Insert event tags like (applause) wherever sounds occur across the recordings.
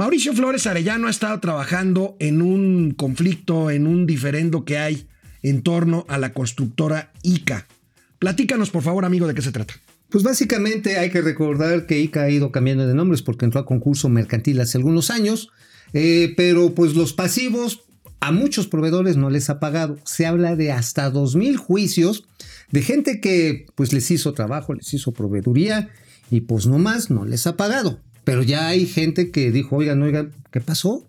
Mauricio Flores Arellano ha estado trabajando en un conflicto, en un diferendo que hay en torno a la constructora ICA. Platícanos, por favor, amigo, de qué se trata. Pues básicamente hay que recordar que ICA ha ido cambiando de nombres porque entró a concurso mercantil hace algunos años, eh, pero pues los pasivos a muchos proveedores no les ha pagado. Se habla de hasta 2.000 juicios de gente que pues les hizo trabajo, les hizo proveeduría y pues nomás no les ha pagado. Pero ya hay gente que dijo, oigan, oigan, ¿qué pasó?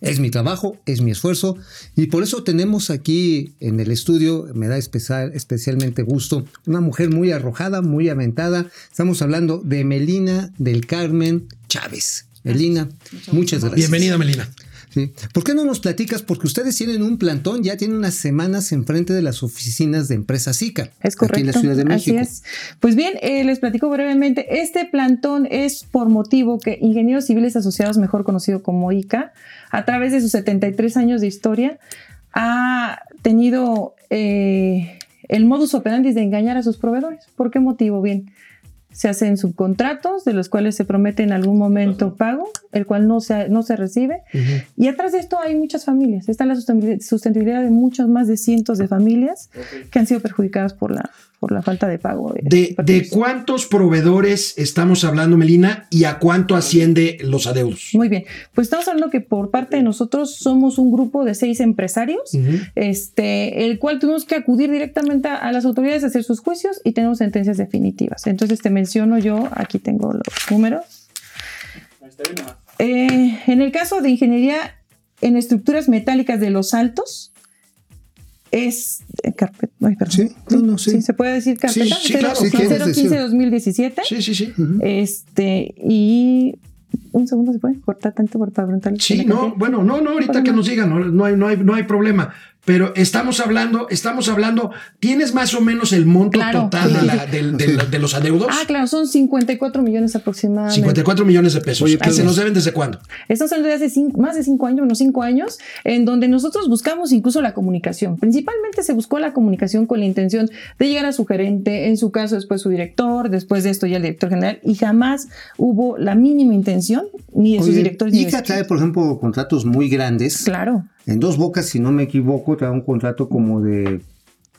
Es mi trabajo, es mi esfuerzo y por eso tenemos aquí en el estudio, me da especial, especialmente gusto, una mujer muy arrojada, muy aventada. Estamos hablando de Melina del Carmen Chávez. Melina, muchas gracias. Bienvenida, Melina. ¿Por qué no nos platicas? Porque ustedes tienen un plantón, ya tienen unas semanas enfrente de las oficinas de empresa SICA. Es correcto. Aquí en la Ciudad de México. Así es. Pues bien, eh, les platico brevemente. Este plantón es por motivo que Ingenieros Civiles Asociados, mejor conocido como ICA, a través de sus 73 años de historia, ha tenido eh, el modus operandi de engañar a sus proveedores. ¿Por qué motivo? Bien se hacen subcontratos de los cuales se promete en algún momento pago, el cual no se, no se recibe. Y atrás de esto hay muchas familias. Está la sustentabilidad de muchos más de cientos de familias que han sido perjudicadas por la, por la falta de pago. De, de, cuántos proveedores estamos hablando, Melina, y a cuánto asciende los adeudos? Muy bien, pues estamos hablando que por parte de nosotros somos un grupo de seis empresarios, este, el cual tuvimos que acudir directamente a, las autoridades a hacer sus juicios y tenemos sentencias definitivas. Entonces te menciono yo, aquí tengo los números. Eh, en el caso de ingeniería en estructuras metálicas de los altos, es carpeta. Ay, perdón. Sí, no, no, sí. ¿Se puede decir carpeta? Sí, sí, claro, 015-2017. Sí, sí, sí. Este, y un segundo se puede cortar tanto por para preguntarle. Sí, no, bueno, no, no, ahorita que nos digan, no, no, hay, no, hay, no hay problema pero estamos hablando, estamos hablando, ¿tienes más o menos el monto total de, los adeudos? Ah, claro, son 54 millones aproximadamente. 54 millones de pesos. Oye, ¿Se nos deben desde cuándo? Estamos hablando de hace más de cinco años, unos cinco años, en donde nosotros buscamos incluso la comunicación. Principalmente se buscó la comunicación con la intención de llegar a su gerente, en su caso después su director, después de esto ya el director general, y jamás hubo la mínima intención ni de sus directores. Y trae, por ejemplo, contratos muy grandes. Claro. En dos bocas, si no me equivoco, trae un contrato como de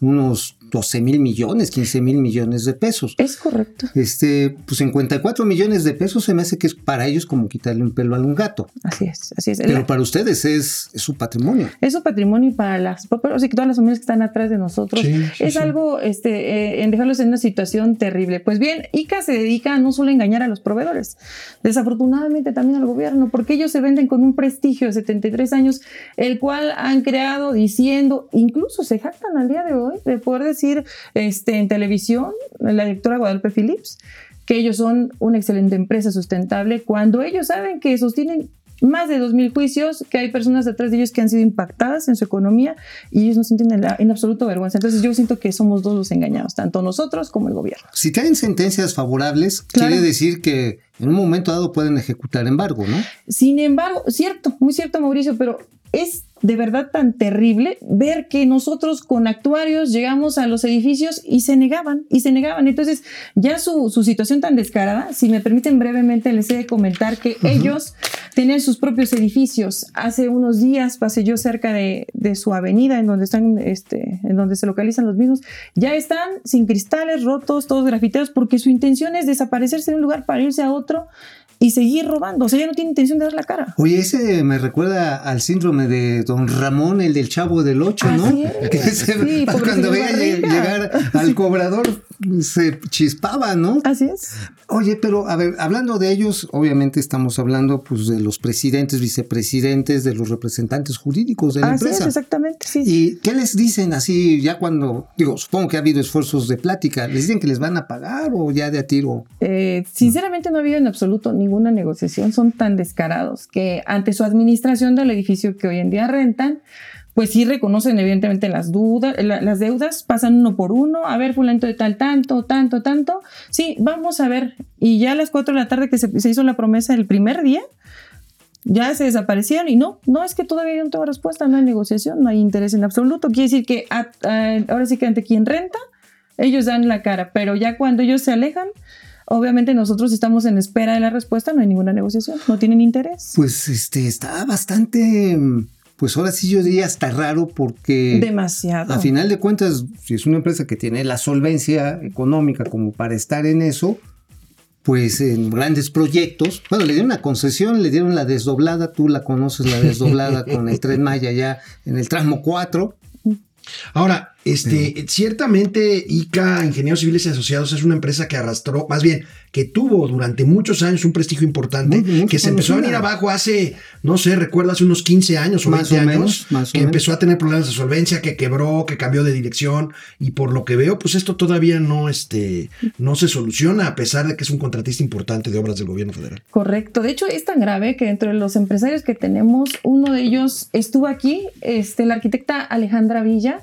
unos 12 mil millones, 15 mil millones de pesos. Es correcto. Este, pues 54 millones de pesos se me hace que es para ellos como quitarle un pelo a un gato. Así es, así es. Pero para ustedes es, su patrimonio. Es su patrimonio y para las, o sea, que todas las familias que están atrás de nosotros. es algo, este, eh, en dejarlos en una situación terrible. Pues bien, ICA se dedica no solo a engañar a los proveedores, desafortunadamente también al gobierno, porque ellos se venden con un prestigio de 73 años, el cual han creado diciendo, incluso se jactan al día de hoy de poder decir este, en televisión, la directora Guadalupe Phillips, que ellos son una excelente empresa sustentable cuando ellos saben que sostienen más de 2.000 juicios, que hay personas detrás de ellos que han sido impactadas en su economía y ellos no sienten en, absoluto vergüenza. Entonces yo siento que somos dos los engañados, tanto nosotros como el gobierno. Si tienen sentencias favorables, quiere decir que en un momento dado pueden ejecutar embargo, ¿no? Sin embargo, cierto, muy cierto Mauricio, pero es de verdad tan terrible ver que nosotros con actuarios llegamos a los edificios y se negaban, y se negaban. Entonces, ya su, situación tan descarada, si me permiten brevemente, les he de comentar que ellos tenían sus propios edificios. Hace unos días pasé yo cerca de, su avenida, en donde están, este, en donde se localizan los mismos. Ya están sin cristales, rotos, todos grafiteados, porque su intención es desaparecerse de un lugar para irse a otro y seguir robando. O sea, ya no tiene intención de dar la cara. Oye, ese me recuerda al síndrome de don Ramón, el del chavo del 8, ¿no? (laughs) Que se, cuando veía llegar (laughs) al cobrador se chispaba, ¿no? Así es. Oye, pero a ver, hablando de ellos, obviamente estamos hablando pues de los presidentes, vicepresidentes, de los representantes jurídicos de la así empresa. Es, exactamente, sí. ¿Y qué les dicen así ya cuando, digo, supongo que ha habido esfuerzos de plática, ¿les dicen que les van a pagar o ya de a tiro? Eh, sinceramente no ha habido en absoluto ningún una negociación, son tan descarados que ante su administración del edificio que hoy en día rentan, pues sí reconocen evidentemente las dudas, las deudas, pasan uno por uno, a ver, fulano de tal, tanto, tanto, tanto, sí, vamos a ver, y ya a las 4 de la tarde que se, hizo la promesa el primer día, ya se desaparecieron y no, no es que todavía no tengo respuesta, no hay negociación, no hay interés en absoluto, quiere decir que ahora sí que ante quien renta, ellos dan la cara, pero ya cuando ellos se alejan, Obviamente nosotros estamos en espera de la respuesta, no hay ninguna negociación, no tienen interés. Pues este está bastante pues ahora sí yo diría hasta raro porque... Demasiado. A final de cuentas, si es una empresa que tiene la solvencia económica como para estar en eso, pues en grandes proyectos, bueno, le dieron una concesión, le dieron la desdoblada, tú la conoces la desdoblada (laughs) con el Tren Maya ya en el tramo 4. Ahora, este, ciertamente ICA, Ingenieros Civiles y Asociados, es una empresa que arrastró, más bien, que tuvo durante muchos años un prestigio importante, que se empezó a venir abajo hace, no sé, recuerdo hace unos 15 años o más 20 años, que empezó a tener problemas de solvencia, que quebró, que cambió de dirección, y por lo que veo, pues esto todavía no, este, no se soluciona, a pesar de que es un contratista importante de obras del gobierno federal. Correcto. De hecho, es tan grave que entre los empresarios que tenemos, uno de ellos estuvo aquí, este, la arquitecta Alejandra Villa.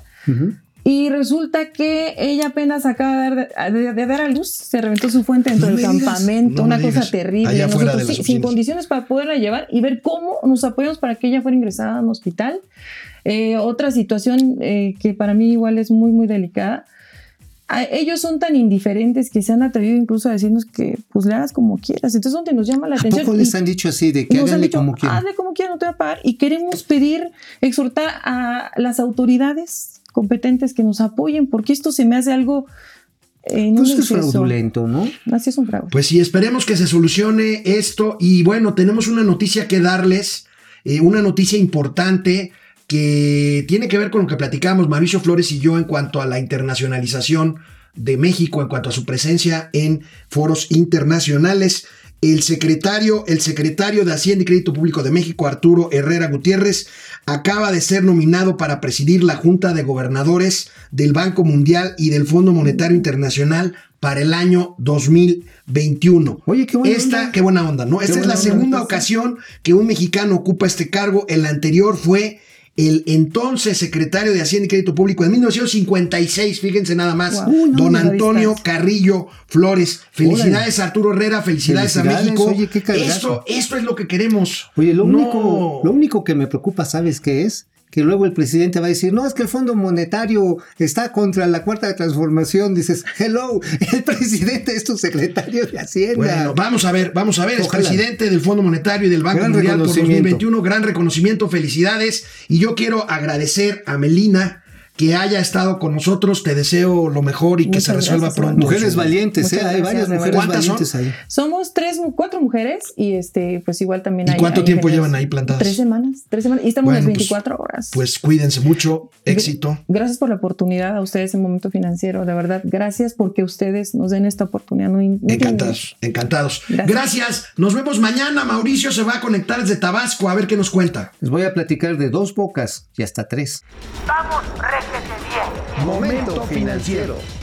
Y resulta que ella apenas acaba de, dar a luz, se reventó su fuente dentro del campamento, una cosa terrible. Nosotros, sin condiciones para poderla llevar y ver cómo nos apoyamos para que ella fuera ingresada a un hospital. Eh, otra situación eh, que para mí igual es muy, muy delicada. ellos son tan indiferentes que se han atrevido incluso a decirnos que pues le hagas como quieras. Entonces, donde nos llama la atención. Poco les han dicho así de que háganle como quieran? Hazle como quieran, no te voy a pagar. Y queremos pedir, exhortar a las autoridades competentes que nos apoyen, porque esto se me hace algo... Eh, pues es fraudulento, ¿no? Así es un fraude. Pues sí, esperemos que se solucione esto. Y bueno, tenemos una noticia que darles, eh, una noticia importante que tiene que ver con lo que platicamos Mauricio Flores y yo en cuanto a la internacionalización de México, en cuanto a su presencia en foros internacionales. El secretario, el secretario de Hacienda y Crédito Público de México, Arturo Herrera Gutiérrez, acaba de ser nominado para presidir la Junta de Gobernadores del Banco Mundial y del Fondo Monetario Internacional para el año 2021. Oye, qué buena Esta, onda. qué buena onda, ¿no? Esta es la segunda ocasión que un mexicano ocupa este cargo. El anterior fue el entonces secretario de Hacienda y Crédito Público en 1956, fíjense nada más, don Antonio Carrillo Flores. Felicidades a Arturo Herrera, felicidades, a México. Oye, qué esto, esto es lo que queremos. Oye, lo, único, lo único que me preocupa, ¿sabes qué es? Que luego el presidente va a decir, no, es que el Fondo Monetario está contra la cuarta transformación. Dices, hello, el presidente es tu secretario de Hacienda. Bueno, vamos a ver, vamos a ver, es presidente del Fondo Monetario y del Banco Mundial por 2021. Gran reconocimiento, felicidades. Y yo quiero agradecer a Melina que haya estado con nosotros. Te deseo lo mejor y que se resuelva pronto. Mujeres valientes, ¿eh? hay varias mujeres valientes ahí. Somos tres, cuatro mujeres y este, pues igual también hay. ¿Y cuánto tiempo llevan ahí plantadas? Tres semanas, tres semanas. Y estamos las 24 pues, horas. Pues cuídense mucho, éxito. Gracias por la oportunidad a ustedes en Momento Financiero, de verdad. Gracias porque ustedes nos den esta oportunidad. encantados, encantados. Gracias. gracias. Nos vemos mañana. Mauricio se va a conectar desde Tabasco a ver qué nos cuenta. Les voy a platicar de dos bocas y hasta tres. Vamos, bien. Momento financiero.